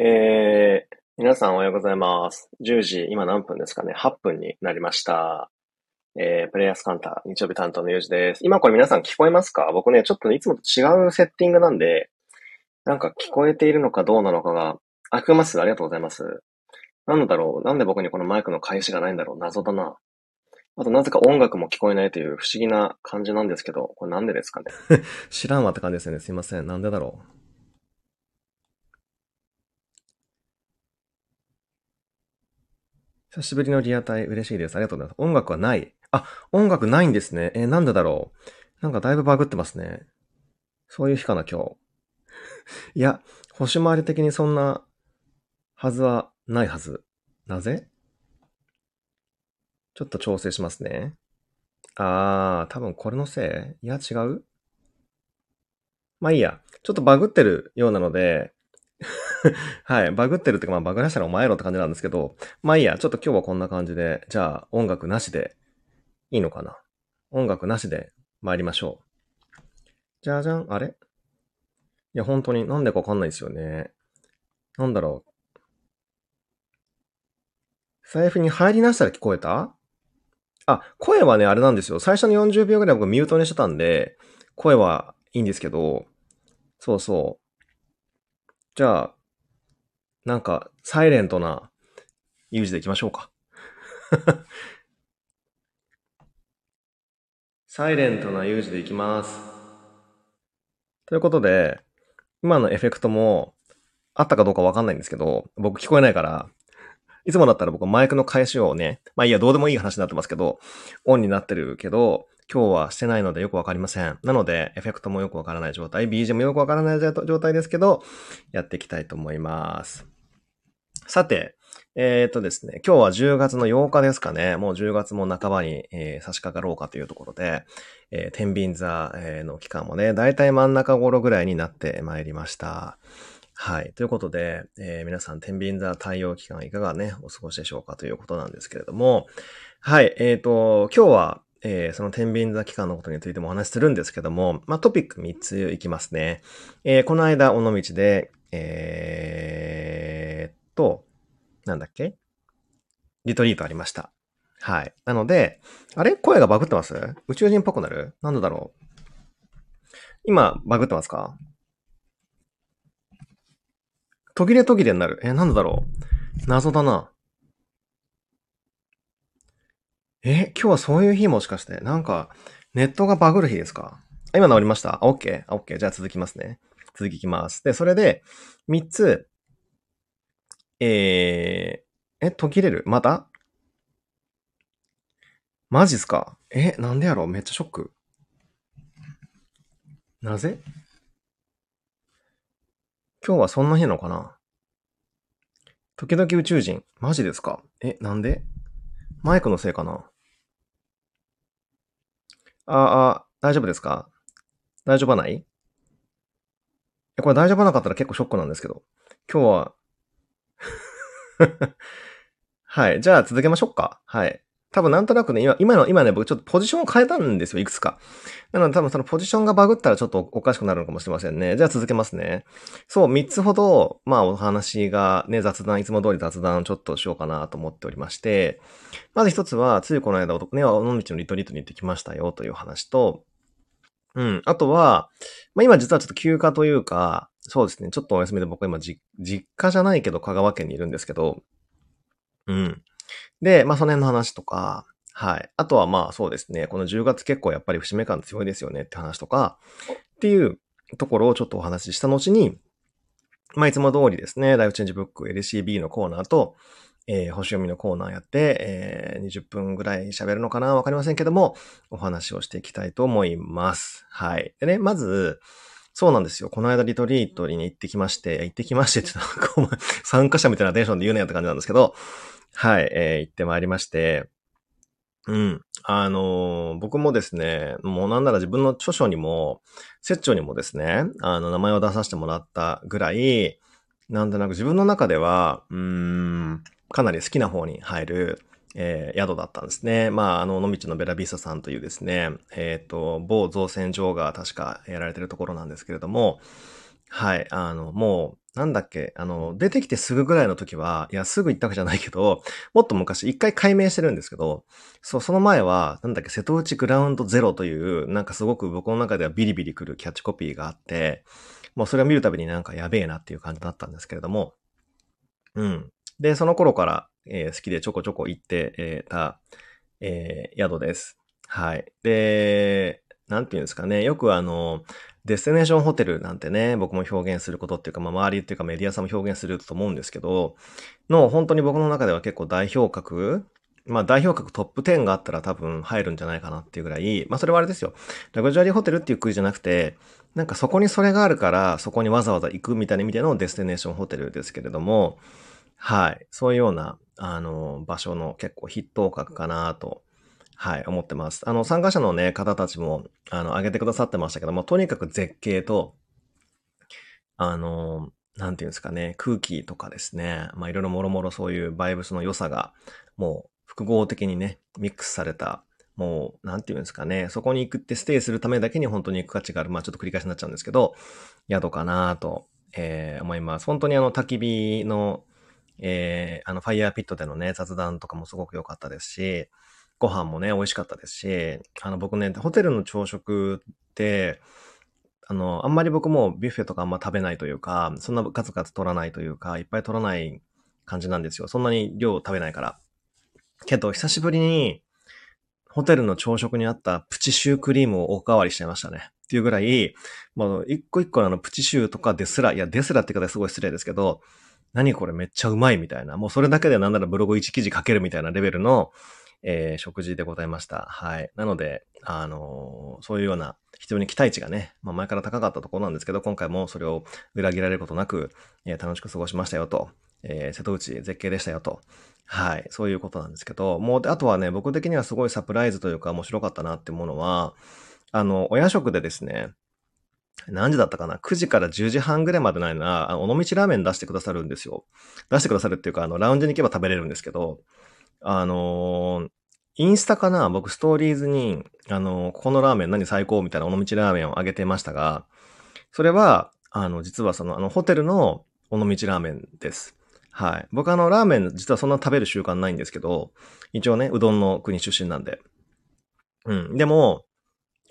えー、皆さんおはようございます。10時、今何分ですかね ?8 分になりました。えー、プレイヤースカンター、日曜日担当のゆうじです。今これ皆さん聞こえますか？僕ね、ちょっとねいつもと違うセッティングなんで、なんか聞こえているのかどうなのかが、あ、聞こえますありがとうございます。なんだろう？なんで僕にこのマイクの返しがないんだろう？謎だな。あとなぜか音楽も聞こえないという不思議な感じなんですけど、これなんでですかね？知らんわって感じですよね。すいません。なんでだろう？久しぶりのリアタイ嬉しいです。ありがとうございます。音楽はない。あ、音楽ないんですね。えーなんでだろうなんかだいぶバグってますね。そういう日かな、今日。いや、星回り的にそんなはずはないはず。なぜ？ちょっと調整しますね。あー、多分これのせい？いや、違う？まあいいや。ちょっとバグってるようなので、はい。バグってるってか、まあバグらしたらお前やろって感じなんですけど、まあいいや。ちょっと今日はこんな感じで、じゃあ音楽なしでいいのかな？音楽なしで参りましょう。じゃじゃん。あれ？いや、本当になんでかわかんないですよね。なんだろう。財布に入りなしたら聞こえた？あ、声はね、あれなんですよ。最初の40秒ぐらい僕ミュートにしてたんで、声はいいんですけど、そうそう。じゃあ、なんか、サイレントな、ユージでいきましょうか。サイレントなユージでいきます。ということで、今のエフェクトも、あったかどうかわかんないんですけど、僕聞こえないから、いつもだったら僕マイクの返しをね、まあいいや、どうでもいい話になってますけど、オンになってるけど、今日はしてないのでよくわかりません。なので、エフェクトもよくわからない状態、BGM もよくわからない状態ですけど、やっていきたいと思います。さて、えっ、とですね、今日は10月の8日ですかね。もう10月も半ばに、えー差し掛かろうかというところで、えー天秤座の期間もね、だいたい真ん中頃ぐらいになってまいりました。はい。ということで、えー皆さん、天秤座対応期間いかがね、お過ごしでしょうかということなんですけれども、はい。えっ、と、今日は、えーその天秤座期間のことについてもお話しするんですけども、まあ、トピック3ついきますね。えーこの間、尾道で、えーと、なんだっけ？リトリートありました。はい。なので、あれ？声がバグってます？宇宙人っぽくなる？なんでだろう？今、バグってますか？途切れ途切れになる。え、なんでだろう？謎だな。え、今日はそういう日もしかして、なんか、ネットがバグる日ですか？今治りましたあ、OK。あ OK。じゃあ続きますね。続きいきます。で、それで、3つ、えー、え、途切れる？またマジっすか？え、なんでやろ？めっちゃショック。なぜ？今日はそんな日なのかな？時々宇宙人。マジですか？え、なんで？マイクのせいかな？ああ、大丈夫ですか？大丈夫はない、これ大丈夫なかったら結構ショックなんですけど。今日は はい。じゃあ続けましょうか。はい。多分なんとなくね、今、今の、今ね、僕ちょっとポジションを変えたんですよ、いくつか。なので多分そのポジションがバグったらちょっとおかしくなるのかもしれませんね。じゃあ続けますね。そう、3つほど、まあお話がね、雑談、いつも通り雑談をちょっとしようかなと思っておりまして、まず1つは、ついこの間、ね、尾道のリトリートに行ってきましたよという話と、うん。あとは、まあ今実はちょっと休暇というか、そうですね、ちょっとお休みで僕今、実家じゃないけど香川県にいるんですけど、うん。で、まあその辺の話とか、はい。あとはまあそうですね、この10月結構やっぱり節目感強いですよねって話とか、っていうところをちょっとお話しした後に、まあいつも通りですね、ライフチェンジブック LCB のコーナーと、えー星読みのコーナーやって、えー20分ぐらい喋るのかなわかりませんけども、お話をしていきたいと思います。はい。でね、まず、そうなんですよ。この間リトリートに行ってきまして、行ってきましてってなんかお前、参加者みたいなテンションで言うなよって感じなんですけど、はい、えー行ってまいりまして、うん。あのー僕もですね、もうなんなら自分の著書にも、説長にもですね、あの、名前を出させてもらったぐらい、なんとなく自分の中では、うーん、かなり好きな方に入る、えー宿だったんですね。まあ、あの、野道のベラビスタさんというですね、えっ、と、某造船所が確かやられてるところなんですけれども、はい、あの、もう、なんだっけ、あの、出てきてすぐぐらいの時は、いや、すぐ行ったわけじゃないけど、もっと昔、一回解明してるんですけど、そう、その前は、なんだっけ、瀬戸内グラウンドゼロという、なんかすごく僕の中ではビリビリ来るキャッチコピーがあって、もうそれを見るたびになんかやべえなっていう感じだったんですけれども、うん。で、その頃から、えー、好きでちょこちょこ行って、た、えー、宿です。はい。で、なんていうんですかね。よくあの、デスティネーションホテルなんてね、僕も表現することっていうか、まあ、周りっていうかメディアさんも表現すると思うんですけど、の、本当に僕の中では結構代表格まあ代表格トップ10があったら多分入るんじゃないかなっていうぐらい、まあそれはあれですよ。ラグジュアリーホテルっていう国じゃなくて、なんかそこにそれがあるからそこにわざわざ行くみたいな意味でのデスティネーションホテルですけれども、はい。そういうような、あの、場所の結構筆頭格かなと、はい、思ってます。あの、参加者のね、方たちも、あの、挙げてくださってましたけども、とにかく絶景と、あの、なんていうんですかね、空気とかですね、まあいろいろもろもろそういうバイブスの良さが、もう複合的にね、ミックスされた、もう、なんていうんですかね、そこに行くってステイするためだけに本当に行く価値がある、まあちょっと繰り返しになっちゃうんですけど、宿かなと、えー、思います。本当にあの焚き火の、えー、あのファイヤーピットでのね、雑談とかもすごく良かったですし、ご飯もね、美味しかったですし、あの僕ね、ホテルの朝食って、あの、あんまり僕もビュッフェとかあんま食べないというか、そんなガツガツ取らないというか、いっぱい取らない感じなんですよ。そんなに量食べないから。けど、久しぶりに、ホテルの朝食にあったプチシュークリームをおかわりしちゃいましたね。っていうぐらい、もう一個一個のあのプチシューとかですら、いや、ですらって言い方すごい失礼ですけど、何これめっちゃうまいみたいな、もうそれだけでなんならブログ1記事書けるみたいなレベルの、えー、食事でございました。はい。なので、あのー、そういうような非常に期待値がね、まあ前から高かったところなんですけど、今回もそれを裏切られることなく、えー、楽しく過ごしましたよと、えー、瀬戸内絶景でしたよと、はい。そういうことなんですけど、もう、あとはね、僕的にはすごいサプライズというか面白かったなってものは、あの、お夜食でですね、何時だったかな ?9 時から10時半ぐらいまでないな、あの、尾道ラーメン出してくださるんですよ。出してくださるっていうか、あの、ラウンジに行けば食べれるんですけど、あのー、インスタかな？僕ストーリーズに、あのー、ここのラーメン何最高みたいな尾道ラーメンをあげてましたが、それは、あの、実はその、あの、ホテルの尾道ラーメンです。はい。僕あの、ラーメン実はそんな食べる習慣ないんですけど、一応ね、うどんの国出身なんで。うん。でも、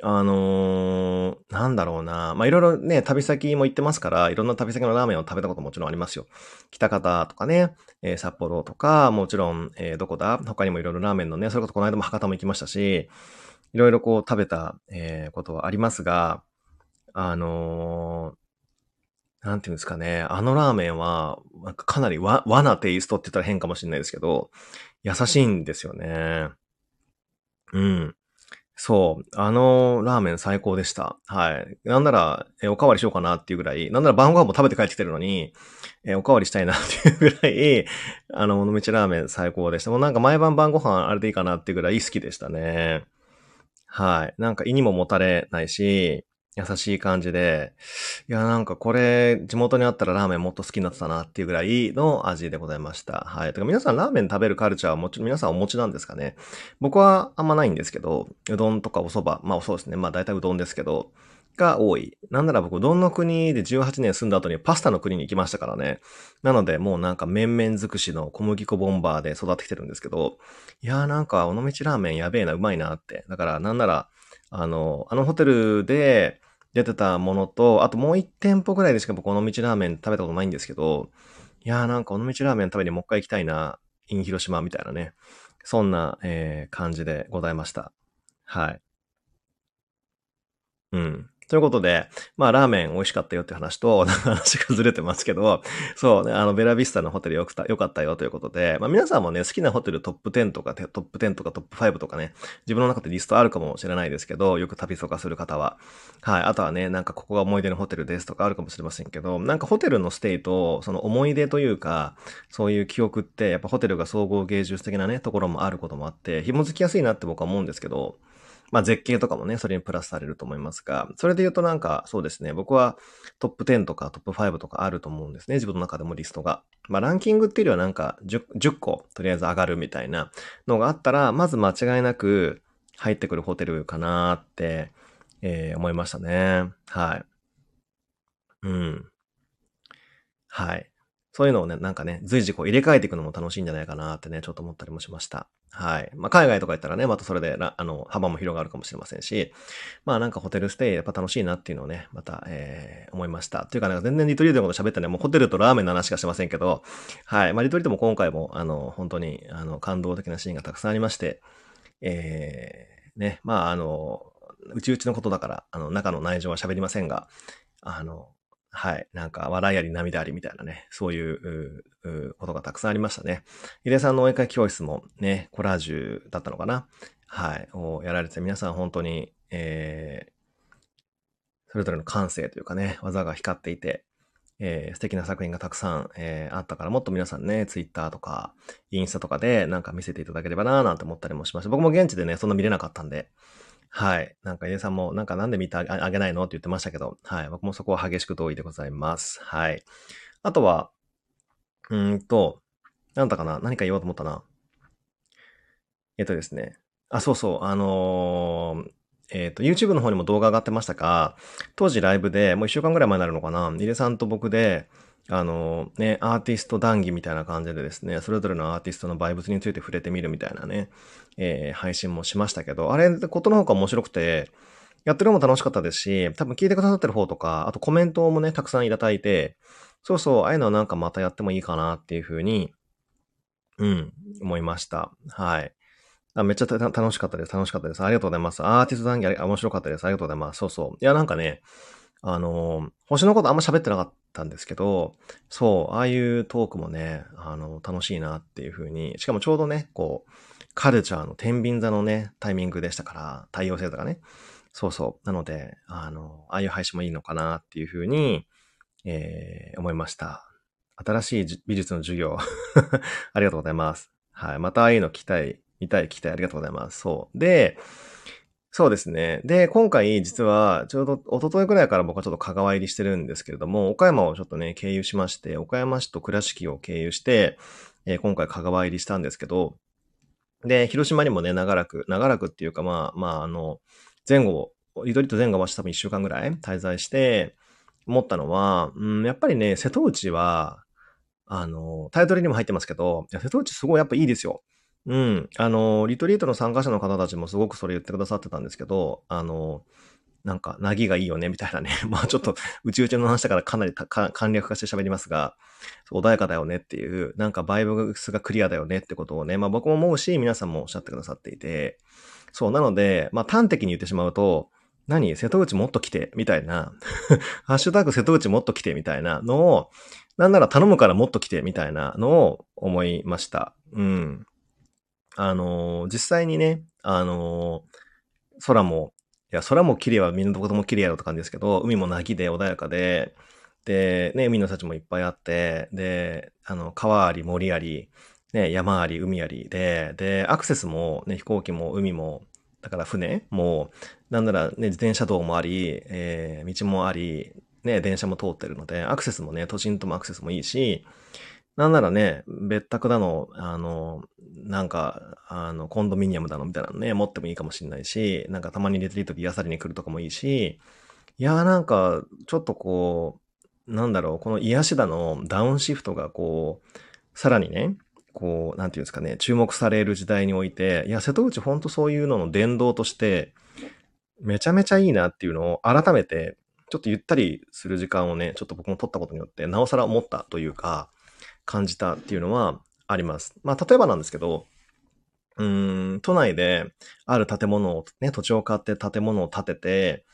あのー、なんだろうな。まあ、いろいろね、旅先も行ってますから、いろんな旅先のラーメンを食べたことももちろんありますよ。北方とかね、えー、札幌とか、もちろん、えー、どこだ？他にもいろいろラーメンのね、それこそこの間も博多も行きましたし、いろいろこう食べた、えー、ことはありますが、あのー、なんていうんですかね、あのラーメンは、なんかかなり和和なテイストって言ったら変かもしれないですけど、優しいんですよね。うん。そう。あのラーメン最高でした。はい。なんなら、え、おかわりしようかなっていうぐらい、なんなら晩ご飯も食べて帰ってきてるのに、え、おかわりしたいなっていうぐらい、あの、尾道ラーメン最高でした。もうなんか毎晩晩ご飯あれでいいかなっていうぐらい好きでしたね。はい。なんか胃にももたれないし、優しい感じで、いや、なんかこれ、地元にあったらラーメンもっと好きになってたなっていうぐらいの味でございました。はい。てか皆さんラーメン食べるカルチャーはもちろん皆さんお持ちなんですかね僕はあんまないんですけど、うどんとかお蕎麦、まあそうですね。まあ大体うどんですけど、が多い。なんなら僕、うどんの国で18年住んだ後にパスタの国に行きましたからね。なので、もうなんか麺々尽くしの小麦粉ボンバーで育ってきてるんですけど、いやーなんか、尾道ラーメンやべえな、うまいなって。だから、なんなら、あの、あのホテルで、出てたものと、あともう一店舗ぐらいでしか僕、尾道ラーメン食べたことないんですけど、いやーなんか尾道ラーメン食べにもう一回行きたいな、in 広島みたいなね。そんな、えー、感じでございました。はい。うん。ということで、まあ、ラーメン美味しかったよって話と、話がずれてますけど、そうね、あの、ベラビスタのホテルよくた、よかったよということで、まあ、皆さんもね、好きなホテルトップ10とか、トップ10とかトップ5とかね、自分の中でリストあるかもしれないですけど、よく旅とかする方は。はい。あとはね、なんかここが思い出のホテルですとかあるかもしれませんけど、なんかホテルのステイと、その思い出というか、そういう記憶って、やっぱホテルが総合芸術的なね、ところもあることもあって、紐づきやすいなって僕は思うんですけど、まあ絶景とかもね、それにプラスされると思いますが、それで言うとなんかそうですね、僕はトップ10とかトップ5とかあると思うんですね、自分の中でもリストが。まあランキングっていうよりはなんか 10, 10個とりあえず上がるみたいなのがあったら、まず間違いなく入ってくるホテルかなって、えー、思いましたね。はい。うん。はい。そういうのをね、なんかね、随時こう入れ替えていくのも楽しいんじゃないかなってね、ちょっと思ったりもしました。はい。まあ、海外とか行ったらね、またそれで、あの、幅も広がるかもしれませんし、まあなんかホテルステイやっぱ楽しいなっていうのをね、また、えー、思いました。っていうかね、全然リトリートのこと喋ったね、もうホテルとラーメンの話しかしてませんけど、はい。まあリトリートも今回も、あの、本当に、あの、感動的なシーンがたくさんありまして、えー、ね、まああの、うちうちのことだから、あの、中の内情は喋りませんが、あの、はい。なんか、笑いあり涙ありみたいなね、そういうことがたくさんありましたね。井出さんのお絵描き教室もね、コラージュだったのかな？はい。をやられて、皆さん本当に、えー、それぞれの感性というかね、技が光っていて、えー、素敵な作品がたくさん、えー、あったから、もっと皆さんね、ツイッターとか、インスタとかでなんか見せていただければなぁなんて思ったりもしました。僕も現地でね、そんな見れなかったんで、はい。なんか、井出さんも、なんかなんで見てあげないの？って言ってましたけど、はい。僕もそこは激しく同意でございます。はい。あとは、うんと、なんだかな？何か言おうと思ったな。えっとですね。あ、そうそう。あのー、えっ、ー、と、YouTube の方にも動画上がってましたが、当時ライブで、もう一週間ぐらい前になるのかな、井出さんと僕で、あのね、アーティスト談義みたいな感じでですね、それぞれのアーティストのバイブスについて触れてみるみたいなね、えー、配信もしましたけど、あれ、ことの方が面白くて、やってるのも楽しかったですし、多分聞いてくださってる方とか、あとコメントもね、たくさんいただいて、そうそう、ああいうのはなんかまたやってもいいかなっていうふうに、うん、思いました。はい。あめっちゃ楽しかったです。楽しかったです。ありがとうございます。アーティスト談義あ面白かったです。ありがとうございます。そうそう。いや、なんかね、あの、星のことあんま喋ってなかったんですけど、そう、ああいうトークもね、あの、楽しいなっていうふうに、しかもちょうどね、こう、カルチャーの天秤座のね、タイミングでしたから、太陽星座がね。そうそう。なので、あの、ああいう配信もいいのかなっていうふうに、えー、思いました。新しい美術の授業 ありがとうございます。はい。またああいうの期待、見たい、期待ありがとうございます。そう。で、そうですね。で、今回実は、ちょうど一昨日ぐらいから僕はちょっと香川入りしてるんですけれども、岡山をちょっとね、経由しまして、岡山市と倉敷を経由して、えー、今回香川入りしたんですけど、で、広島にもね、長らく、長らくっていうか、まあ、まあ、あの、前後、リトリート前後は多分一週間ぐらい滞在して、思ったのは、うん、やっぱりね、瀬戸内は、あの、タイトルにも入ってますけど、瀬戸内すごいやっぱいいですよ。うん。あの、リトリートの参加者の方たちもすごくそれ言ってくださってたんですけど、あの、なんか、なぎがいいよね、みたいなね。まあちょっと、うちうちの話だからかなり簡略化して喋りますが、穏やかだよねっていう、なんかバイブスがクリアだよねってことをね、まあ僕も思うし、皆さんもおっしゃってくださっていて、そう、なので、まあ端的に言ってしまうと、何瀬戸内もっと来てみたいな。ハッシュタグ瀬戸内もっと来てみたいなのを、なんなら頼むからもっと来てみたいなのを思いました。うん。あのー、実際にね、あのー、空も、いや、空も綺麗はみんなどこでも綺麗やろって感じですけど、海も凪で穏やかで、で、ね、海の幸もいっぱいあって、で、あの、川あり、森あり、ね、山あり、海ありで、で、アクセスもね、飛行機も海も、だから船も、なんならね、自転車道もあり、えー、道もあり、ね、電車も通ってるので、アクセスもね、都心ともアクセスもいいし、なんならね、別宅だの、あの、なんか、あの、コンドミニアムだのみたいなのね、持ってもいいかもしんないし、なんかたまにレトリートで癒されに来るとかもいいし、いやーなんか、ちょっとこう、なんだろう、この癒しだのダウンシフトがこう、さらにね、こう、なんていうんですかね、注目される時代において、いや、瀬戸内ほんとそういうのの伝道として、めちゃめちゃいいなっていうのを改めて、ちょっとゆったりする時間をね、ちょっと僕も取ったことによって、なおさら思ったというか、感じたっていうのはあります。まあ、例えばなんですけど、うん、都内である建物を、ね、土地を買って建物を建てて、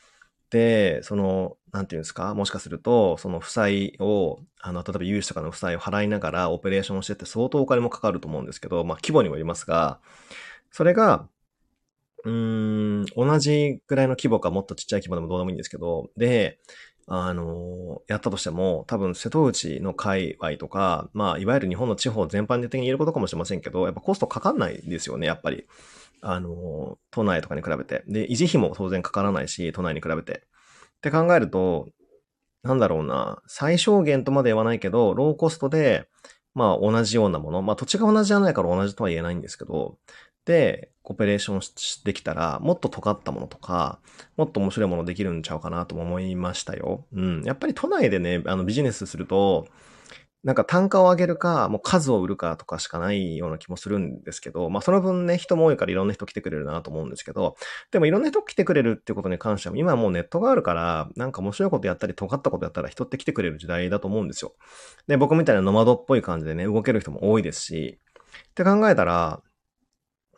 で、その、なんていうんですか、もしかすると、その負債を、あの、例えば融資とかの負債を払いながらオペレーションをしてって相当お金もかかると思うんですけど、まあ規模にもよりますが、それが、うーん、同じぐらいの規模かもっとちっちゃい規模でもどうでもいいんですけど、で、あの、やったとしても、多分瀬戸内の界隈とか、まあ、いわゆる日本の地方全般的に言えることかもしれませんけど、やっぱコストかかんないですよね、やっぱり。あの、都内とかに比べて。で、維持費も当然かからないし、都内に比べて。って考えると、なんだろうな、最小限とまで言わないけど、ローコストで、まあ同じようなもの、まあ土地が同じじゃないから同じとは言えないんですけど、で、コペレーションできたら、もっと尖ったものとか、もっと面白いものできるんちゃうかなとも思いましたよ。うん。やっぱり都内でね、あのビジネスすると、なんか単価を上げるか、もう数を売るかとかしかないような気もするんですけど、まあその分ね、人も多いからいろんな人来てくれるなと思うんですけど、でもいろんな人来てくれるってことに関しては、今はもうネットがあるから、なんか面白いことやったり、尖ったことやったら人って来てくれる時代だと思うんですよ。で、僕みたいなノマドっぽい感じでね、動ける人も多いですし、って考えたら、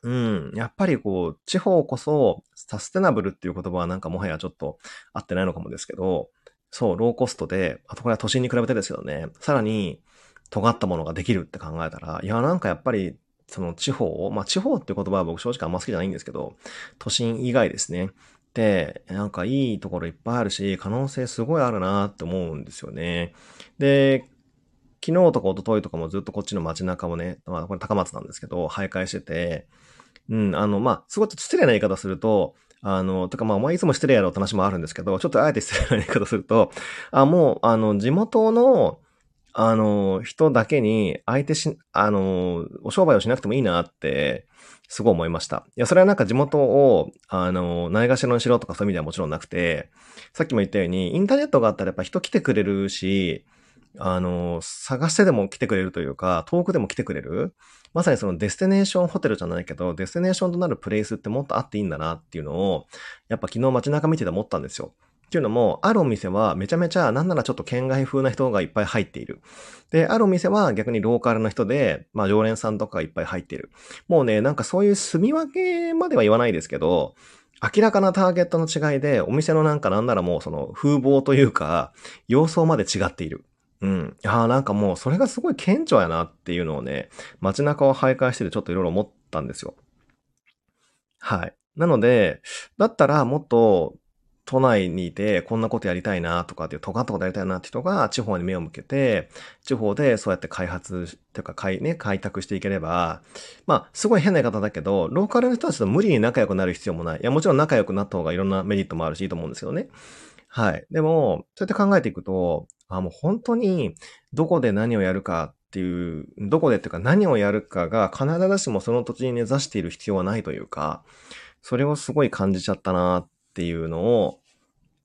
うん。やっぱりこう、地方こそ、サステナブルっていう言葉はなんかもはやちょっと合ってないのかもですけど、そう、ローコストで、あとこれは都心に比べてですけどね、さらに尖ったものができるって考えたら、いや、なんかやっぱり、その地方を、まあ地方っていう言葉は僕正直あんま好きじゃないんですけど、都心以外ですね。で、なんかいいところいっぱいあるし、可能性すごいあるなって思うんですよね。で、昨日とか一昨日とかもずっとこっちの街中をね、まあこれ高松なんですけど、徘徊してて、うん、あの、まあ、すごい失礼な言い方すると、あの、とかまあ、お前いつも失礼やろって話もあるんですけど、ちょっとあえて失礼な言い方すると、あ、もう、あの、地元の、あの、人だけに相手し、あの、お商売をしなくてもいいなって、すごい思いました。いや、それはなんか地元を、あの、ないがしろにしろとかそういう意味ではもちろんなくて、さっきも言ったように、インターネットがあったらやっぱ人来てくれるし、あの、探してでも来てくれるというか、遠くでも来てくれる？まさにその destination hotel じゃないけど、 destination となる place ってもっとあっていいんだなっていうのを、やっぱ昨日街中見てて思ったんですよ。っていうのも、あるお店はめちゃめちゃ、なんならちょっと県外風な人がいっぱい入っている。で、あるお店は逆にローカルの人で、まあ常連さんとかいっぱい入っている。もうね、なんかそういう住み分けまでは言わないですけど、明らかなターゲットの違いで、お店のなんかなんならもうその風貌というか、様相まで違っている。うん。ああ、なんかもうそれがすごい顕著やなっていうのをね、街中を徘徊しててちょっといろいろ思ったんですよ。はい。なので、だったらもっと都内にいてこんなことやりたいなとかっていう尖ったことやりたいなって人が地方に目を向けて、地方でそうやって開発というか開,、ね、開拓していければ、まあ、すごい変な言い方だけど、ローカルの人たちと無理に仲良くなる必要もない。いや、もちろん仲良くなった方がいろんなメリットもあるしいいと思うんですけどね。はい。でも、そうやって考えていくと、あ、もう本当にどこで何をやるかっていう、どこでっていうか何をやるかが必ずしもその土地に根ざしている必要はないというか、それをすごい感じちゃったなっていうのを、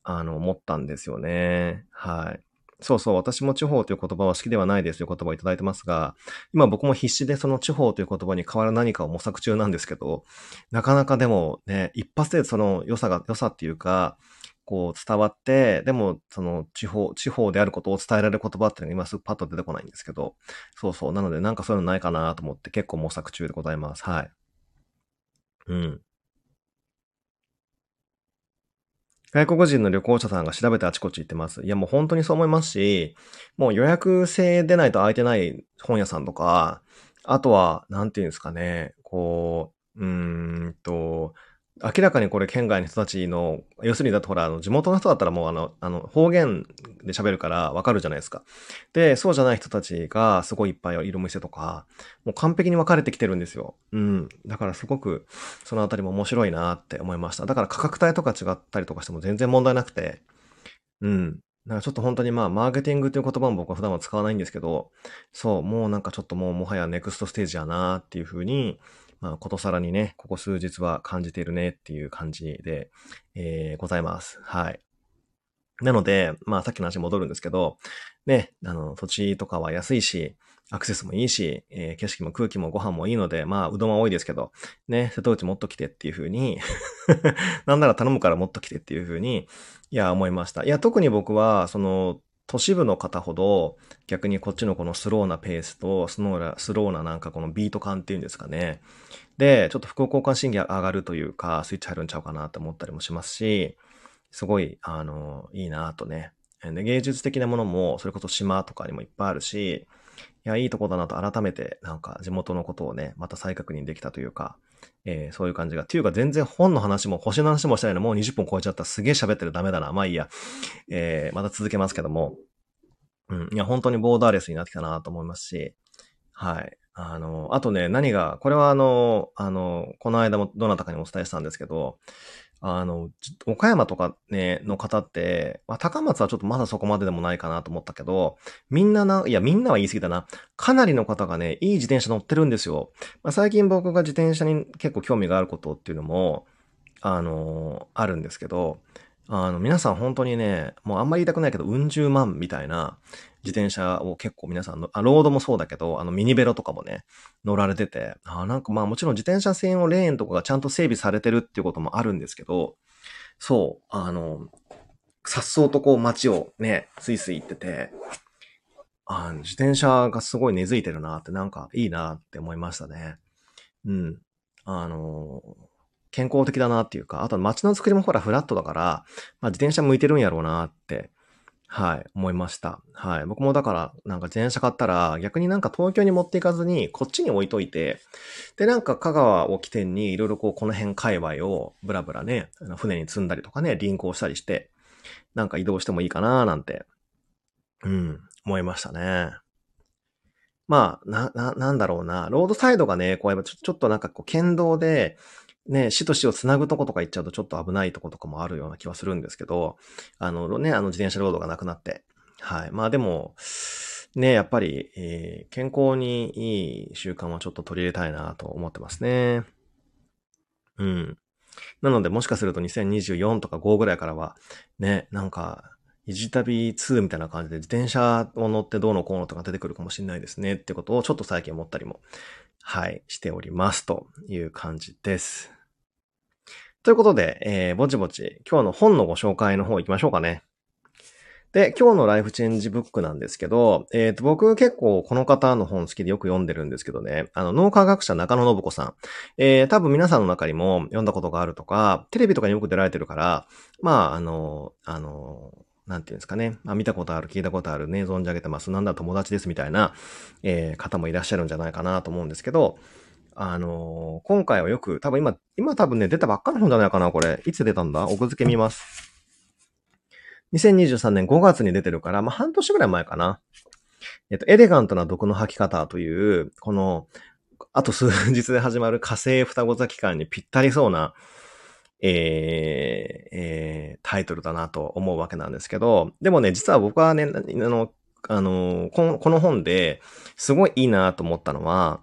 あの、思ったんですよね。はい。そうそう、私も地方という言葉は好きではないですという言葉をいただいてますが、今僕も必死でその地方という言葉に変わる何かを模索中なんですけど、なかなかでもね、一発でその良さが、良さっていうか、こう伝わって、でも、その地方、地方であることを伝えられる言葉っていうのが今すぐパッと出てこないんですけど、そうそう。なのでなんかそういうのないかなと思って結構模索中でございます。はい。うん。外国人の旅行者さんが調べてあちこち行ってます。いやもう本当にそう思いますし、もう予約制でないと空いてない本屋さんとか、あとは、なんていうんですかね、こう、うーんと、明らかにこれ県外の人たちの、要するにだとほら、あの、地元の人だったらもうあの、あの、方言で喋るからわかるじゃないですか。で、そうじゃない人たちがすごいいっぱいいる店とか、もう完璧に分かれてきてるんですよ。うん。だからすごく、そのあたりも面白いなって思いました。だから価格帯とか違ったりとかしても全然問題なくて、うん。だかちょっと本当にまあ、マーケティングという言葉も僕は普段は使わないんですけど、そう、もうなんかちょっともうもはやネクストステージやなっていうふうに、まあ、ことさらにね、ここ数日は感じているねっていう感じで、えー、ございます。はい。なので、まあさっきの話戻るんですけど、ね、あの、土地とかは安いし、アクセスもいいし、えー、景色も空気もご飯もいいので、まあ、うどんは多いですけど、ね、瀬戸内もっと来てっていう風に なんなら頼むからもっと来てっていう風に、いや、思いました。いや、特に僕は、その、都市部の方ほど逆にこっちのこのスローなペースとスノーな、スローななんかこのビート感っていうんですかね。で、ちょっと副交感神経上がるというか、スイッチ入るんちゃうかなと思ったりもしますし、すごい、あの、いいなとね。で、芸術的なものも、それこそ島とかにもいっぱいあるし、いや、いいとこだなと改めて、なんか地元のことをね、また再確認できたというか、えー、そういう感じが。っていうか全然本の話も星の話もしたいのもう20分超えちゃったら。すげえ喋ってるダメだな。まあいいや。えー、また続けますけども。うん。いや、本当にボーダーレスになってきたなと思いますし。はい。あの、あとね、何が、これはあの、あの、この間もどなたかにお伝えしたんですけど、あの、岡山とかね、の方って、まあ、高松はちょっとまだそこまででもないかなと思ったけど、みんなな、いや、みんなは言い過ぎだな。かなりの方がね、いい自転車乗ってるんですよ。まあ、最近僕が自転車に結構興味があることっていうのも、あの、あるんですけど、あの、皆さん本当にね、もうあんまり言いたくないけど、うん十万みたいな、自転車を結構皆さんの、あ、ロードもそうだけど、あのミニベロとかもね、乗られてて、あなんかまあもちろん自転車専用レーンとかがちゃんと整備されてるっていうこともあるんですけど、そう、あの、さっそうとこう街をね、スイスイ行ってて、あ自転車がすごい根付いてるなって、なんかいいなって思いましたね。うん。あの、健康的だなっていうか、あと街の作りもほらフラットだから、まあ自転車向いてるんやろうなって、はい、思いました。はい。僕もだから、なんか自転車買ったら、逆になんか東京に持っていかずに、こっちに置いといて、で、なんか香川を起点に、いろいろこう、この辺界隈を、ブラブラね、船に積んだりとかね、輪行したりして、なんか移動してもいいかななんて、うん、思いましたね。まあ、な、な、なんだろうな。ロードサイドがね、こうやっぱちょちょっとなんかこう、県道で、ね、市と市をつなぐとことか行っちゃうとちょっと危ないとことかもあるような気はするんですけど、あのね、あの自転車ロードがなくなって。はい。まあでも、ね、やっぱり、えー、健康にいい習慣はちょっと取り入れたいなと思ってますね。うん。なので、もしかすると2024とか5ぐらいからは、ね、なんか、いじ旅2みたいな感じで自転車を乗ってどうのこうのとか出てくるかもしれないですねってことをちょっと最近思ったりも、はい、しておりますという感じです。ということで、えー、ぼちぼち今日の本のご紹介の方行きましょうかね。で、今日のライフチェンジブックなんですけど、えっ、ー、と、僕結構この方の本好きでよく読んでるんですけどね、あの、脳科学者中野信子さん。えー、多分皆さんの中にも読んだことがあるとか、テレビとかによく出られてるから、まあ、あの、あの、なんていうんですかね。あ、見たことある、聞いたことあるね、存じ上げてます。なんだ友達ですみたいな、えー、方もいらっしゃるんじゃないかなと思うんですけど、あのー、今回はよく、多分今、今多分ね、出たばっかの本じゃないかな、これ。いつ出たんだ？奥付け見ます。2023年5月に出てるから、まあ、半年ぐらい前かな。えっと、エレガントな毒の吐き方という、この、あと数日で始まる火星双子座期間にぴったりそうな、えー、えー、タイトルだなと思うわけなんですけど、でもね、実は僕はね、あの、あの、このこの本ですごいいいなと思ったのは、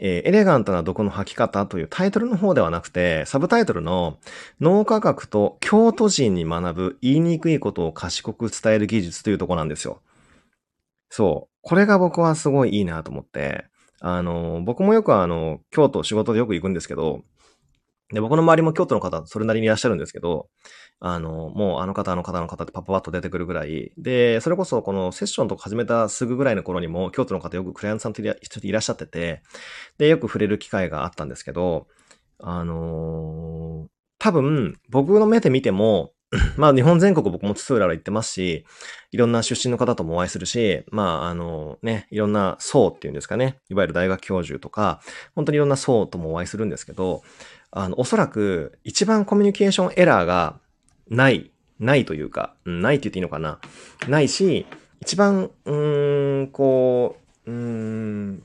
えー、エレガントな毒の吐き方というタイトルの方ではなくて、サブタイトルの脳科学と京都人に学ぶ言いにくいことを賢く伝える技術というとこなんですよ。そう。これが僕はすごいいいなと思って、あの、僕もよくあの、京都仕事でよく行くんですけど、で、僕の周りも京都の方、それなりにいらっしゃるんですけど、あの、もうあの方、あの方、の方ってパパパッと出てくるぐらい。で、それこそこのセッションとか始めたすぐぐらいの頃にも、京都の方よくクライアントさんといらっしゃってて、で、よく触れる機会があったんですけど、あのー、多分、僕の目で見ても、まあ日本全国僕も津々浦々行ってますし、いろんな出身の方ともお会いするし、まああのね、いろんな層っていうんですかね、いわゆる大学教授とか、本当にいろんな層ともお会いするんですけど、あの、おそらく一番コミュニケーションエラーがない、ないというか、ないって言っていいのかな。ないし、一番、うーん、こう、うーん、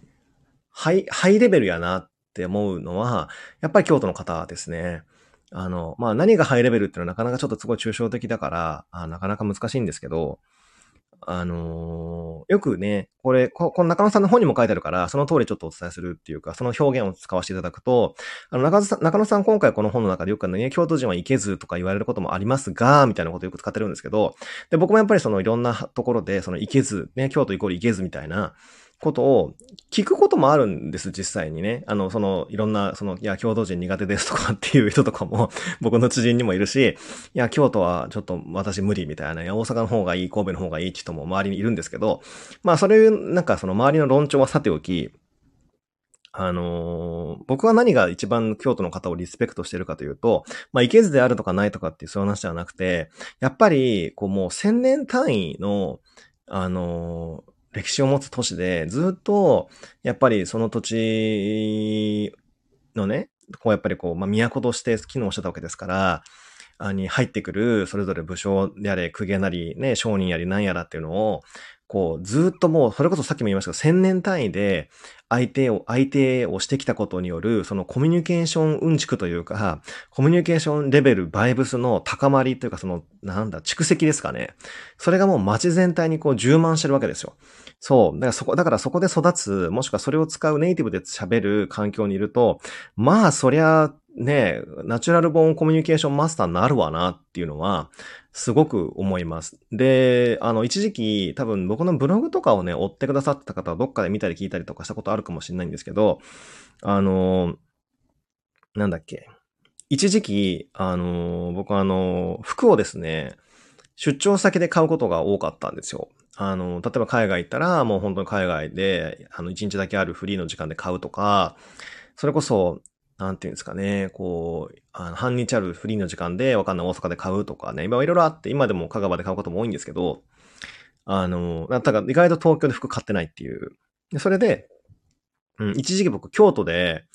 ハイ、ハイレベルやなって思うのは、やっぱり京都の方ですね。あの、まあ、何がハイレベルっていうのはなかなかちょっとすごい抽象的だから、あなかなか難しいんですけど、あのー、よくね、これこ、この中野さんの本にも書いてあるから、その通りちょっとお伝えするっていうか、その表現を使わせていただくと、あの中野さん、中野さん今回この本の中でよくね、京都人は行けずとか言われることもありますが、みたいなことをよく使ってるんですけど、で、僕もやっぱりそのいろんなところで、その行けず、ね、京都イコール行けずみたいな、ことを聞くこともあるんです、実際にね。あの、その、いろんな、その、いや、京都人苦手ですとかっていう人とかも 僕の知人にもいるし、いや、京都はちょっと私無理みたいな、いや、大阪の方がいい、神戸の方がいいって人も周りにいるんですけど、まあ、それ、なんかその周りの論調はさておき、あのー、僕は何が一番京都の方をリスペクトしてるかというと、まあ、いけずであるとかないとかっていうそういう話ではなくて、やっぱり、こうもう千年単位の、あのー歴史を持つ都市で、ずっと、やっぱりその土地のね、こうやっぱりこう、まあ、都として機能してたわけですから、あに入ってくる、それぞれ武将であれ、公家なり、ね、商人やりなんやらっていうのを、こう、ずっともう、それこそさっきも言いましたけど、千年単位で、相手を、相手をしてきたことによる、そのコミュニケーションうんちくというか、コミュニケーションレベル、バイブスの高まりというか、その、なんだ、蓄積ですかね。それがもう街全体にこう充満してるわけですよ。そう。だからそこ、だからそこで育つ、もしくはそれを使うネイティブで喋る環境にいると、まあ、そりゃ、ね、ナチュラルボーンコミュニケーションマスターになるわなっていうのは、すごく思います。で、あの、一時期、多分僕のブログとかをね、追ってくださってた方はどっかで見たり聞いたりとかしたことあるかもしれないんですけど、あの、なんだっけ。一時期、あの、僕はあの、服をですね、出張先で買うことが多かったんですよ。あの、例えば海外行ったら、もう本当に海外で、あの、一日だけあるフリーの時間で買うとか、それこそ、なんていうんですかね、こう、あの半日あるフリーの時間でわかんない大阪で買うとかね、今いろいろあって、今でも香川で買うことも多いんですけど、あの、だから意外と東京で服買ってないっていう。それで、うん、一時期僕京都で、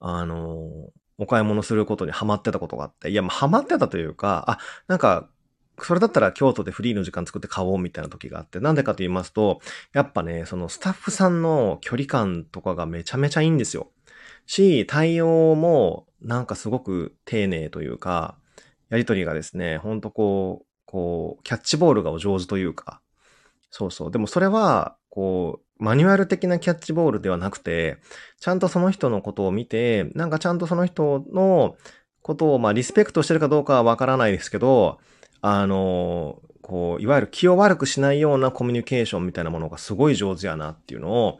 あの、お買い物することにハマってたことがあって、いや、まあ、ハマってたというか、あ、なんか、それだったら京都でフリーの時間作って買おうみたいな時があって、なんでかと言いますと、やっぱね、そのスタッフさんの距離感とかがめちゃめちゃいいんですよ。し、対応もなんかすごく丁寧というか、やりとりがですね、ほんとこう、こう、キャッチボールがお上手というか、そうそう。でもそれは、こう、マニュアル的なキャッチボールではなくて、ちゃんとその人のことを見て、なんかちゃんとその人のことを、まあ、リスペクトしてるかどうかはわからないですけど、あの、こう、いわゆる気を悪くしないようなコミュニケーションみたいなものがすごい上手やなっていうのを、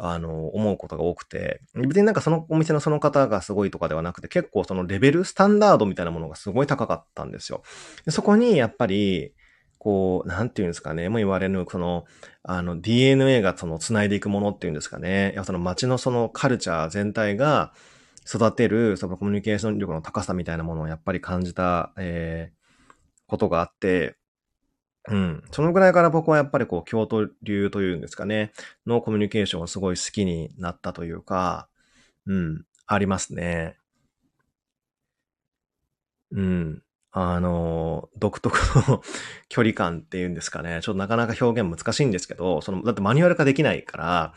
あの、思うことが多くて、別になんかそのお店のその方がすごいとかではなくて、結構そのレベル、スタンダードみたいなものがすごい高かったんですよ。そこにやっぱり、こう、なんていうんですかね、もう言われる、その、あの、DNA がその繋いでいくものっていうんですかね、やその街のそのカルチャー全体が育てる、そのコミュニケーション力の高さみたいなものをやっぱり感じた、えー、ことがあって、うん。そのぐらいから僕はやっぱりこう、京都流というんですかね、のコミュニケーションをすごい好きになったというか、うん、ありますね。うん。あの、独特の距離感っていうんですかね。ちょっとなかなか表現難しいんですけど、その、だってマニュアル化できないから、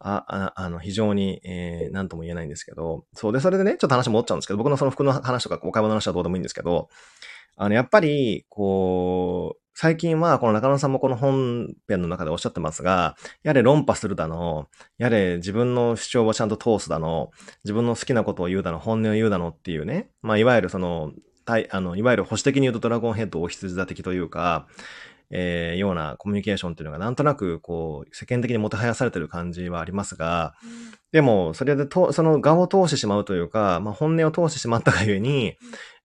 あ、ああの、非常に、えー、なんとも言えないんですけど、そうで、それでね、ちょっと話戻っちゃうんですけど、僕のその服の話とかお買い物の話はどうでもいいんですけど、あの、やっぱり、こう、最近は、この中野さんもこの本編の中でおっしゃってますが、やれ論破するだの、やれ自分の主張をちゃんと通すだの、自分の好きなことを言うだの、本音を言うだのっていうね、まあ、いわゆるその、あの、いわゆる保守的に言うとドラゴンヘッド大羊座的というか、えー、ようなコミュニケーションっていうのがなんとなくこう世間的にもてはやされてる感じはありますが、でもそれでと、その顔を通してしまうというか、まあ、本音を通してしまったがゆえに、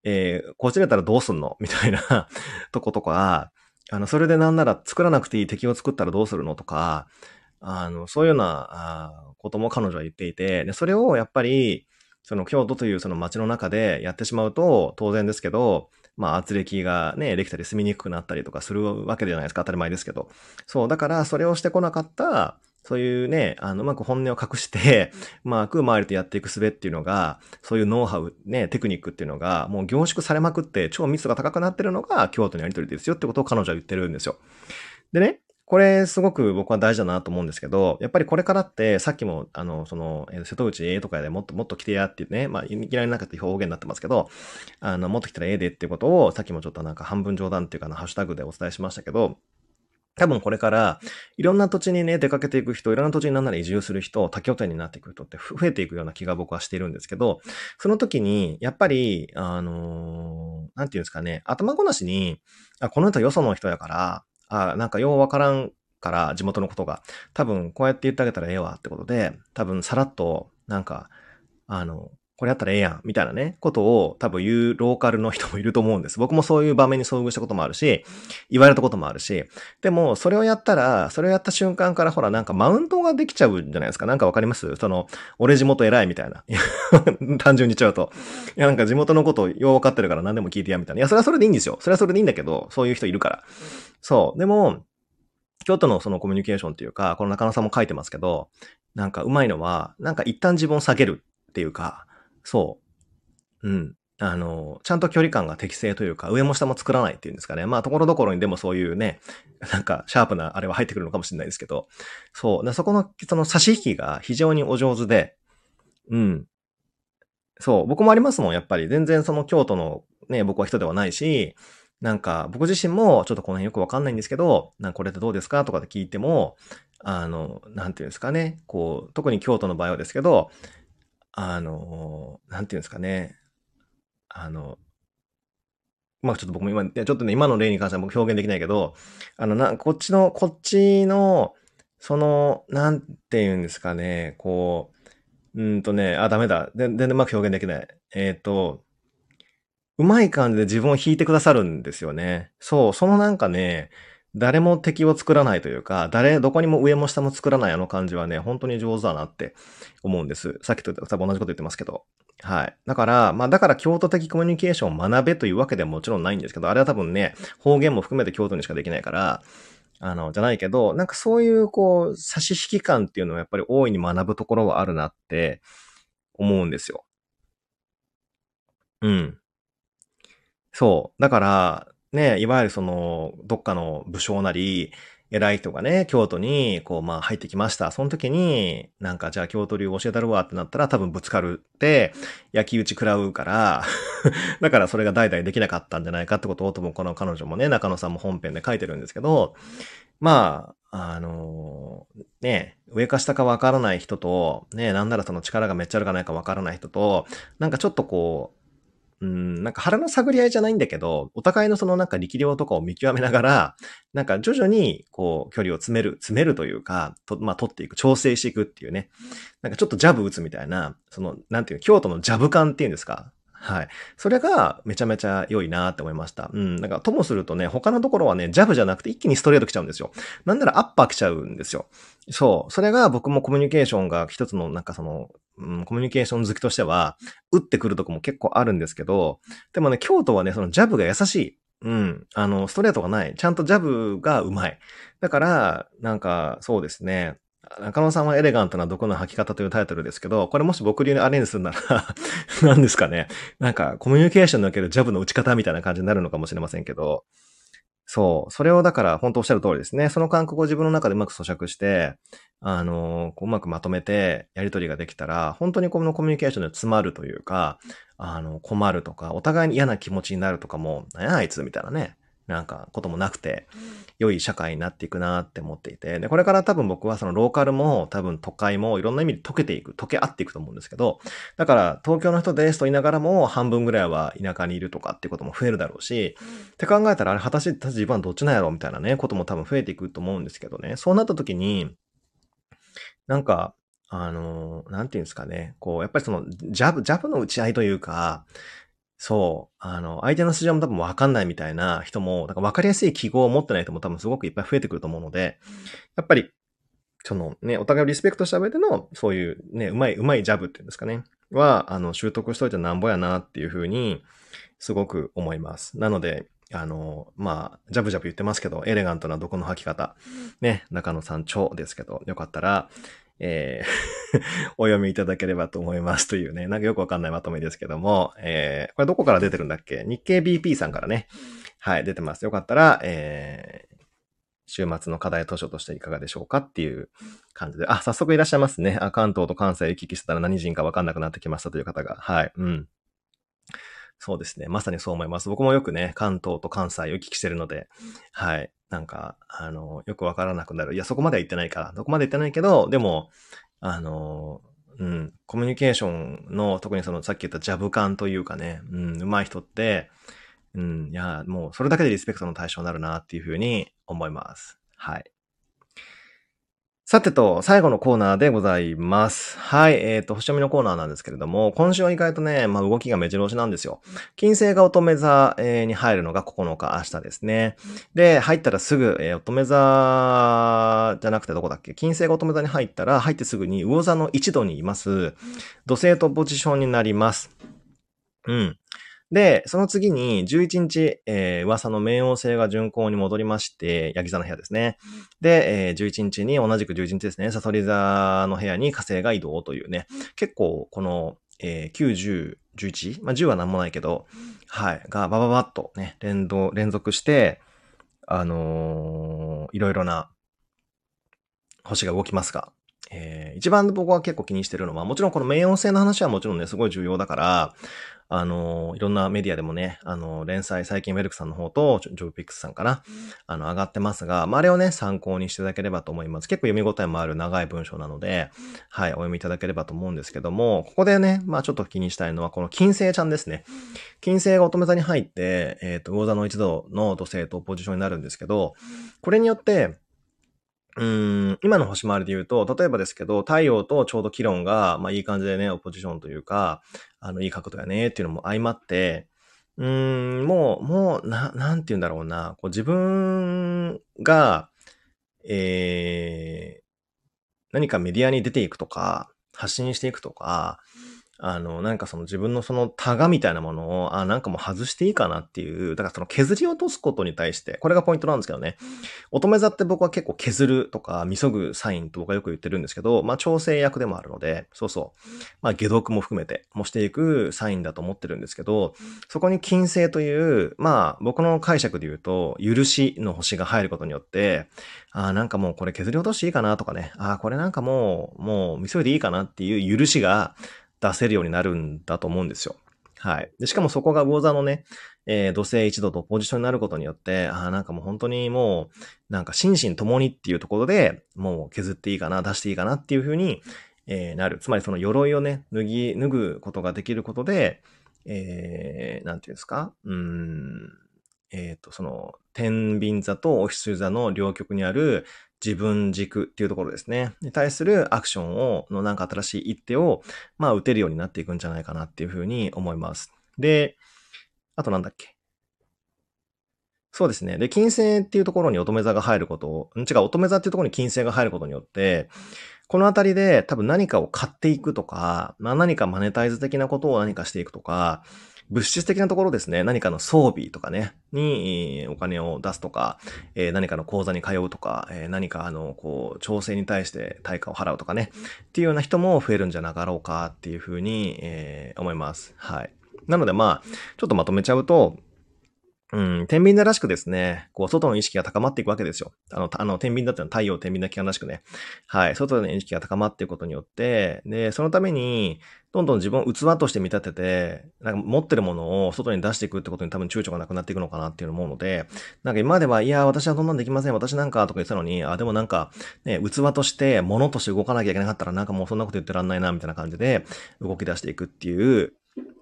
えー、こちれたらどうすんの？みたいな とことか、あの、それでなんなら作らなくていい敵を作ったらどうするのとか、あの、そういうようなことも彼女は言っていて、で、それをやっぱり、その京都というその街の中でやってしまうと当然ですけど、まあ圧力がね、できたり住みにくくなったりとかするわけじゃないですか。当たり前ですけど。そう、だからそれをしてこなかった、そういうね、あの、うまく本音を隠して、うまく周りとやっていく術っていうのが、そういうノウハウ、ね、テクニックっていうのが、もう凝縮されまくって超密度が高くなってるのが京都のやりとりですよってことを彼女は言ってるんですよ。でね、これすごく僕は大事だなと思うんですけど、やっぱりこれからってさっきもあの、その、瀬戸内 A とかでもっともっと来てやっていうね、まあいきなりなかった表現になってますけど、あの、もっと来たらええでっていうことをさっきもちょっとなんか半分冗談っていうかな、ハッシュタグでお伝えしましたけど、多分これから、いろんな土地にね、出かけていく人、いろんな土地になんなら移住する人、多拠点になっていく人って増えていくような気が僕はしているんですけど、その時に、やっぱり、あのー、なんていうんですかね、頭ごなしに、あ、この人よその人やから、あ、なんかようわからんから地元のことが、多分こうやって言ってあげたらええわってことで、多分さらっと、なんか、あの、これやったらええやん、みたいなね、ことを多分言うローカルの人もいると思うんです。僕もそういう場面に遭遇したこともあるし、言われたこともあるし、でも、それをやったら、それをやった瞬間からほら、なんかマウントができちゃうんじゃないですか。なんかわかります？その、俺地元偉いみたいな。単純に言っちゃうと。いや、なんか地元のことよう分かってるから何でも聞いてや、みたいな。いや、それはそれでいいんですよ。それはそれでいいんだけど、そういう人いるから。そう。でも、京都のそのコミュニケーションっていうか、この中野さんも書いてますけど、なんかうまいのは、なんか一旦自分を下げるっていうか、そう。うん。あの、ちゃんと距離感が適正というか、上も下も作らないっていうんですかね。まあ、ところどころにでもそういうね、なんか、シャープなあれは入ってくるのかもしれないですけど、そう。でそこの、その差し引きが非常にお上手で、うん。そう。僕もありますもん、やっぱり。全然その京都のね、僕は人ではないし、なんか、僕自身もちょっとこの辺よくわかんないんですけど、なんかこれってどうですかとかって聞いても、あの、なんていうんですかね、こう、特に京都の場合はですけど、あの、なんていうんですかね。あの、まあちょっと僕も今、ちょっとね、今の例に関しては僕表現できないけど、あの、な、こっちの、こっちの、その、なんて言うんですかね、こう、うんとね、あ、ダメだ。全然うまく表現できない。えっ、ー、と、うまい感じで自分を引いてくださるんですよね。そう、そのなんかね、誰も敵を作らないというか、誰、どこにも上も下も作らないあの感じはね、本当に上手だなって思うんです。さっきと多分同じこと言ってますけど。はい。だから、まあだから京都的コミュニケーションを学べというわけではもちろんないんですけど、あれは多分ね、方言も含めて京都にしかできないから、あの、じゃないけど、なんかそういうこう、差し引き感っていうのはやっぱり大いに学ぶところはあるなって思うんですよ。うん。そう。だから、ね、いわゆるその、どっかの武将なり、偉い人がね、京都に、こう、まあ入ってきました。その時に、なんかじゃあ京都流教えたるわってなったら多分ぶつかるって、焼き打ち食らうから だからそれが代々できなかったんじゃないかってことを、ともこの彼女もね、中野さんも本編で書いてるんですけど、まあ、あのー、ね、上か下かわからない人と、ね、なんならその力がめっちゃあるかないかわからない人と、なんかちょっとこう、うん、なんか腹の探り合いじゃないんだけど、お互いのそのなんか力量とかを見極めながら、なんか徐々にこう距離を詰める、詰めるというか、とまあ取っていく、調整していくっていうね。なんかちょっとジャブ打つみたいな、その、なんていう、京都のジャブ感っていうんですか？はい。それがめちゃめちゃ良いなって思いました。うん。なんかともするとね、他のところはね、ジャブじゃなくて一気にストレート来ちゃうんですよ。なんならアッパー来ちゃうんですよ。そう。それが僕もコミュニケーションが一つのなんかその、うん、コミュニケーション好きとしては、打ってくるとこも結構あるんですけど、でもね、京都はね、そのジャブが優しい。うん。あの、ストレートがない。ちゃんとジャブがうまい。だから、なんか、そうですね。中野さんはエレガントな毒の吐き方というタイトルですけど、これもし僕流にアレンジするなら 何ですかね。なんか、コミュニケーションにおけるジャブの打ち方みたいな感じになるのかもしれませんけど、そう。それをだから、本当おっしゃる通りですね。その感覚を自分の中でうまく咀嚼して、あの、うまくまとめて、やりとりができたら、本当にこのコミュニケーションで詰まるというか、あの、困るとか、お互いに嫌な気持ちになるとかも、何やあいつみたいなね。なんかこともなくて、良い社会になっていくなって思っていて、で、これから多分僕はそのローカルも多分都会もいろんな意味で溶けていく、溶け合っていくと思うんですけど、だから東京の人ですと言いながらも半分ぐらいは田舎にいるとかっていうことも増えるだろうし、って考えたらあれ果たして自分はどっちなんやろみたいなね、ことも多分増えていくと思うんですけどね、そうなった時に、なんか、あの、なんていうんですかね、こう、やっぱりその、ジャブ、ジャブの打ち合いというか、そう、あの、相手の素性も多分わかんないみたいな人も、なんかわかりやすい記号を持ってない人も多分すごくいっぱい増えてくると思うので、やっぱり、そのね、お互いをリスペクトした上での、そういうね、うまい、うまいジャブっていうんですかね、は、あの、習得しといてなんぼやなっていうふうに、すごく思います。なので、あの、まあ、ジャブジャブ言ってますけど、エレガントな毒の吐き方、ね、中野さん超ですけど、よかったら、えー お読みいただければと思いますというね、なんかよくわかんないまとめですけども、えー、これどこから出てるんだっけ？日経 BP さんからね、はい、出てます。よかったら、えー、週末の課題図書としていかがでしょうかっていう感じで、あ、早速いらっしゃいますね。あ、関東と関西行き来してたら何人かわかんなくなってきましたという方が、はい、うん。そうですね。まさにそう思います。僕もよくね、関東と関西を行きしてるので、はい。なんか、あの、よくわからなくなる。いや、そこまでは言ってないから。どこまで言ってないけど、でも、あの、うん、コミュニケーションの、特にそのさっき言ったジャブ感というかね、うん、上手い人って、うん、いや、もうそれだけでリスペクトの対象になるなっていうふうに思います。はい。さてと、最後のコーナーでございます。はい、えっ、ー、と、星読みのコーナーなんですけれども、今週は意外とね、まあ動きが目白押しなんですよ。金星が乙女座、に入るのが9日、明日ですね。で、入ったらすぐ、えー、乙女座じゃなくてどこだっけ？金星が乙女座に入ったら、入ってすぐに魚座の一度にいます。土星とポジションになります。うん。で、その次に11日、えー、噂の冥王星が巡行に戻りまして、ヤギ座の部屋ですね。で、えー、11日に同じく11日ですね、サソリ座の部屋に火星が移動というね、結構この、えー、9、10、11? まあ、10はなんもないけど、はい、がバババッとね、連動、連続して、あのー、いろいろな星が動きますが、えー、一番僕は結構気にしてるのは、もちろんこの冥王星の話はもちろんね、すごい重要だから、あの、いろんなメディアでもね、あの、連載、最近ウェルクさんの方と、ジョブピックスさんかな、あの、上がってますが、まあ、あれをね、参考にしていただければと思います。結構読み応えもある長い文章なので、はい、お読みいただければと思うんですけども、ここでね、まあ、ちょっと気にしたいのは、この金星ちゃんですね。金星が乙女座に入って、えっ、ー、と、魚座の一度の土星とポジションになるんですけど、これによって、うん、今の星回りで言うと、例えばですけど、太陽とちょうど気論が、まあいい感じでね、オポジションというか、あの、いい角度やねっていうのも相まって、うん、もう、もう、な、なんて言うんだろうな、こう自分が、えー、何かメディアに出ていくとか、発信していくとか、あの、なんかその自分のそのタガみたいなものを、あ、なんかもう外していいかなっていう、だからその削り落とすことに対して、これがポイントなんですけどね。乙女座って僕は結構削るとか、見そぐサインと僕はよく言ってるんですけど、まあ調整役でもあるので、そうそう。まあ解毒も含めて、もしていくサインだと思ってるんですけど、そこに金星という、まあ僕の解釈で言うと、許しの星が入ることによって、あなんかもうこれ削り落としていいかなとかね、あこれなんかもう、もう見急いでいいかなっていう許しが、出せるようになるんだと思うんですよ。はい。で、しかもそこが魚座のね、えー、土星一度とポジションになることによって、ああ、なんかもう本当にもう、なんか心身ともにっていうところで、もう削っていいかな、出していいかなっていうふうに、えー、なる。つまりその鎧をね、脱ぎ、脱ぐことができることで、えー、なんていうんですか？うん、えっ、ー、と、その、天秤座とオフィス座の両極にある自分軸っていうところですね。に対するアクションを、のなんか新しい一手を、まあ打てるようになっていくんじゃないかなっていうふうに思います。で、あとなんだっけ。そうですね。で、金星っていうところに乙女座が入ることを、違う、乙女座っていうところに金星が入ることによって、このあたりで多分何かを買っていくとか、まあ何かマネタイズ的なことを何かしていくとか、物質的なところですね、何かの装備とかね、にお金を出すとか、えー、何かの講座に通うとか、えー、何かあの、こう、調整に対して対価を払うとかね、っていうような人も増えるんじゃなかろうかっていうふうに、えー、思います。はい。なのでまあ、ちょっとまとめちゃうと、うん、天秤座らしくですね、こう、外の意識が高まっていくわけですよ。あの、あの、天秤座ってのは太陽天秤座期間らしくね。はい、外の意識が高まっていくことによって、で、そのために、どんどん自分を器として見立てて、なんか持ってるものを外に出していくってことに多分躊躇がなくなっていくのかなっていうの思うので、なんか今までは、いや、私はそんなんできません、私なんかとか言ってたのに、あ、でもなんか、ね、器として、物として動かなきゃいけなかったら、なんかもうそんなこと言ってらんないな、みたいな感じで、動き出していくっていう、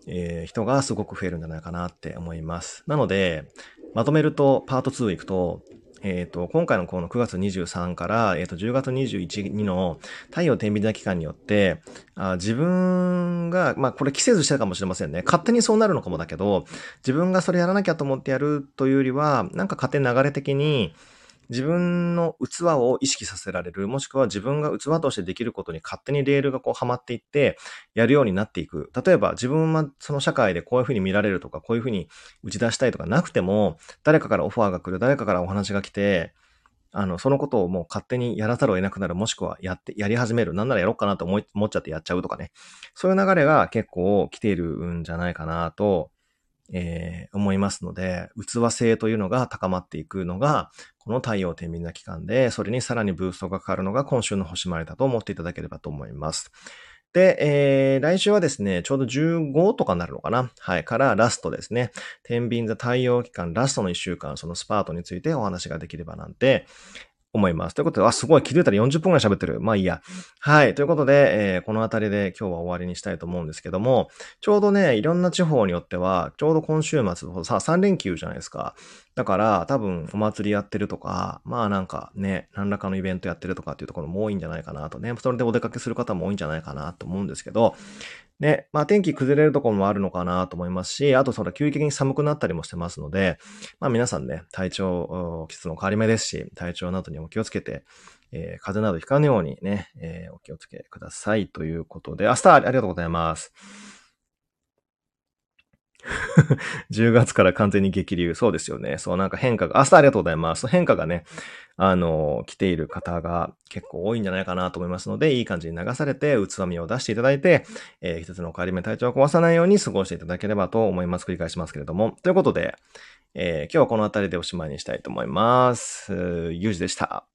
えー、人がすごく増えるんじゃないかなって思います。なので、まとめると、パート2行くと、えっ、ー、と、今回のこの9月23から、え、ー、と、10月21日の太陽天秤座期間によって、あ自分が、まあ、これ季節してたかもしれませんね。勝手にそうなるのかもだけど、自分がそれやらなきゃと思ってやるというよりは、なんか勝手に流れ的に、自分の器を意識させられる、もしくは自分が器としてできることに勝手にレールがこうはまっていって、やるようになっていく。例えば自分はその社会でこういうふうに見られるとか、こういうふうに打ち出したいとかなくても、誰かからオファーが来る、誰かからお話が来て、あの、そのことをもう勝手にやらざるを得なくなる、もしくはやって、やり始める。なんならやろうかなと思い、思っちゃってやっちゃうとかね。そういう流れが結構来ているんじゃないかなとえー、思いますので、器性というのが高まっていくのが、この太陽天秤な期間で、それにさらにブーストがかかるのが今週の星回りだと思っていただければと思います。で、えー、来週はですね、ちょうど15とかになるのかな？はい、からラストですね。天秤座太陽期間ラストの1週間、そのスパートについてお話ができればなんて、思います。ということで、あ、すごい、気づいたら40分くらい喋ってる。まあいいや。はい。ということで、えー、このあたりで今日は終わりにしたいと思うんですけども、ちょうどね、いろんな地方によっては、ちょうど今週末、さ、3連休じゃないですか。だから、多分、お祭りやってるとか、まあなんかね、何らかのイベントやってるとかっていうところも多いんじゃないかなとね。それでお出かけする方も多いんじゃないかなと思うんですけど、ね、まあ天気崩れるところもあるのかなと思いますし、あとそれ急激に寒くなったりもしてますので、まあ皆さんね、体調、季節の変わり目ですし、体調などにも気をつけて、えー、風邪などひかぬようにね、えー、お気をつけくださいということで、明日ありがとうございます。10月から完全に激流。そうですよね。そう、なんか変化が、明日ありがとうございます。変化がね、あの、来ている方が結構多いんじゃないかなと思いますので、いい感じに流されて、器みを出していただいて、えー、季節の変わり目体調を壊さないように過ごしていただければと思います。繰り返しますけれども。ということで、えー、今日はこの辺りでおしまいにしたいと思います。ゆうじでした。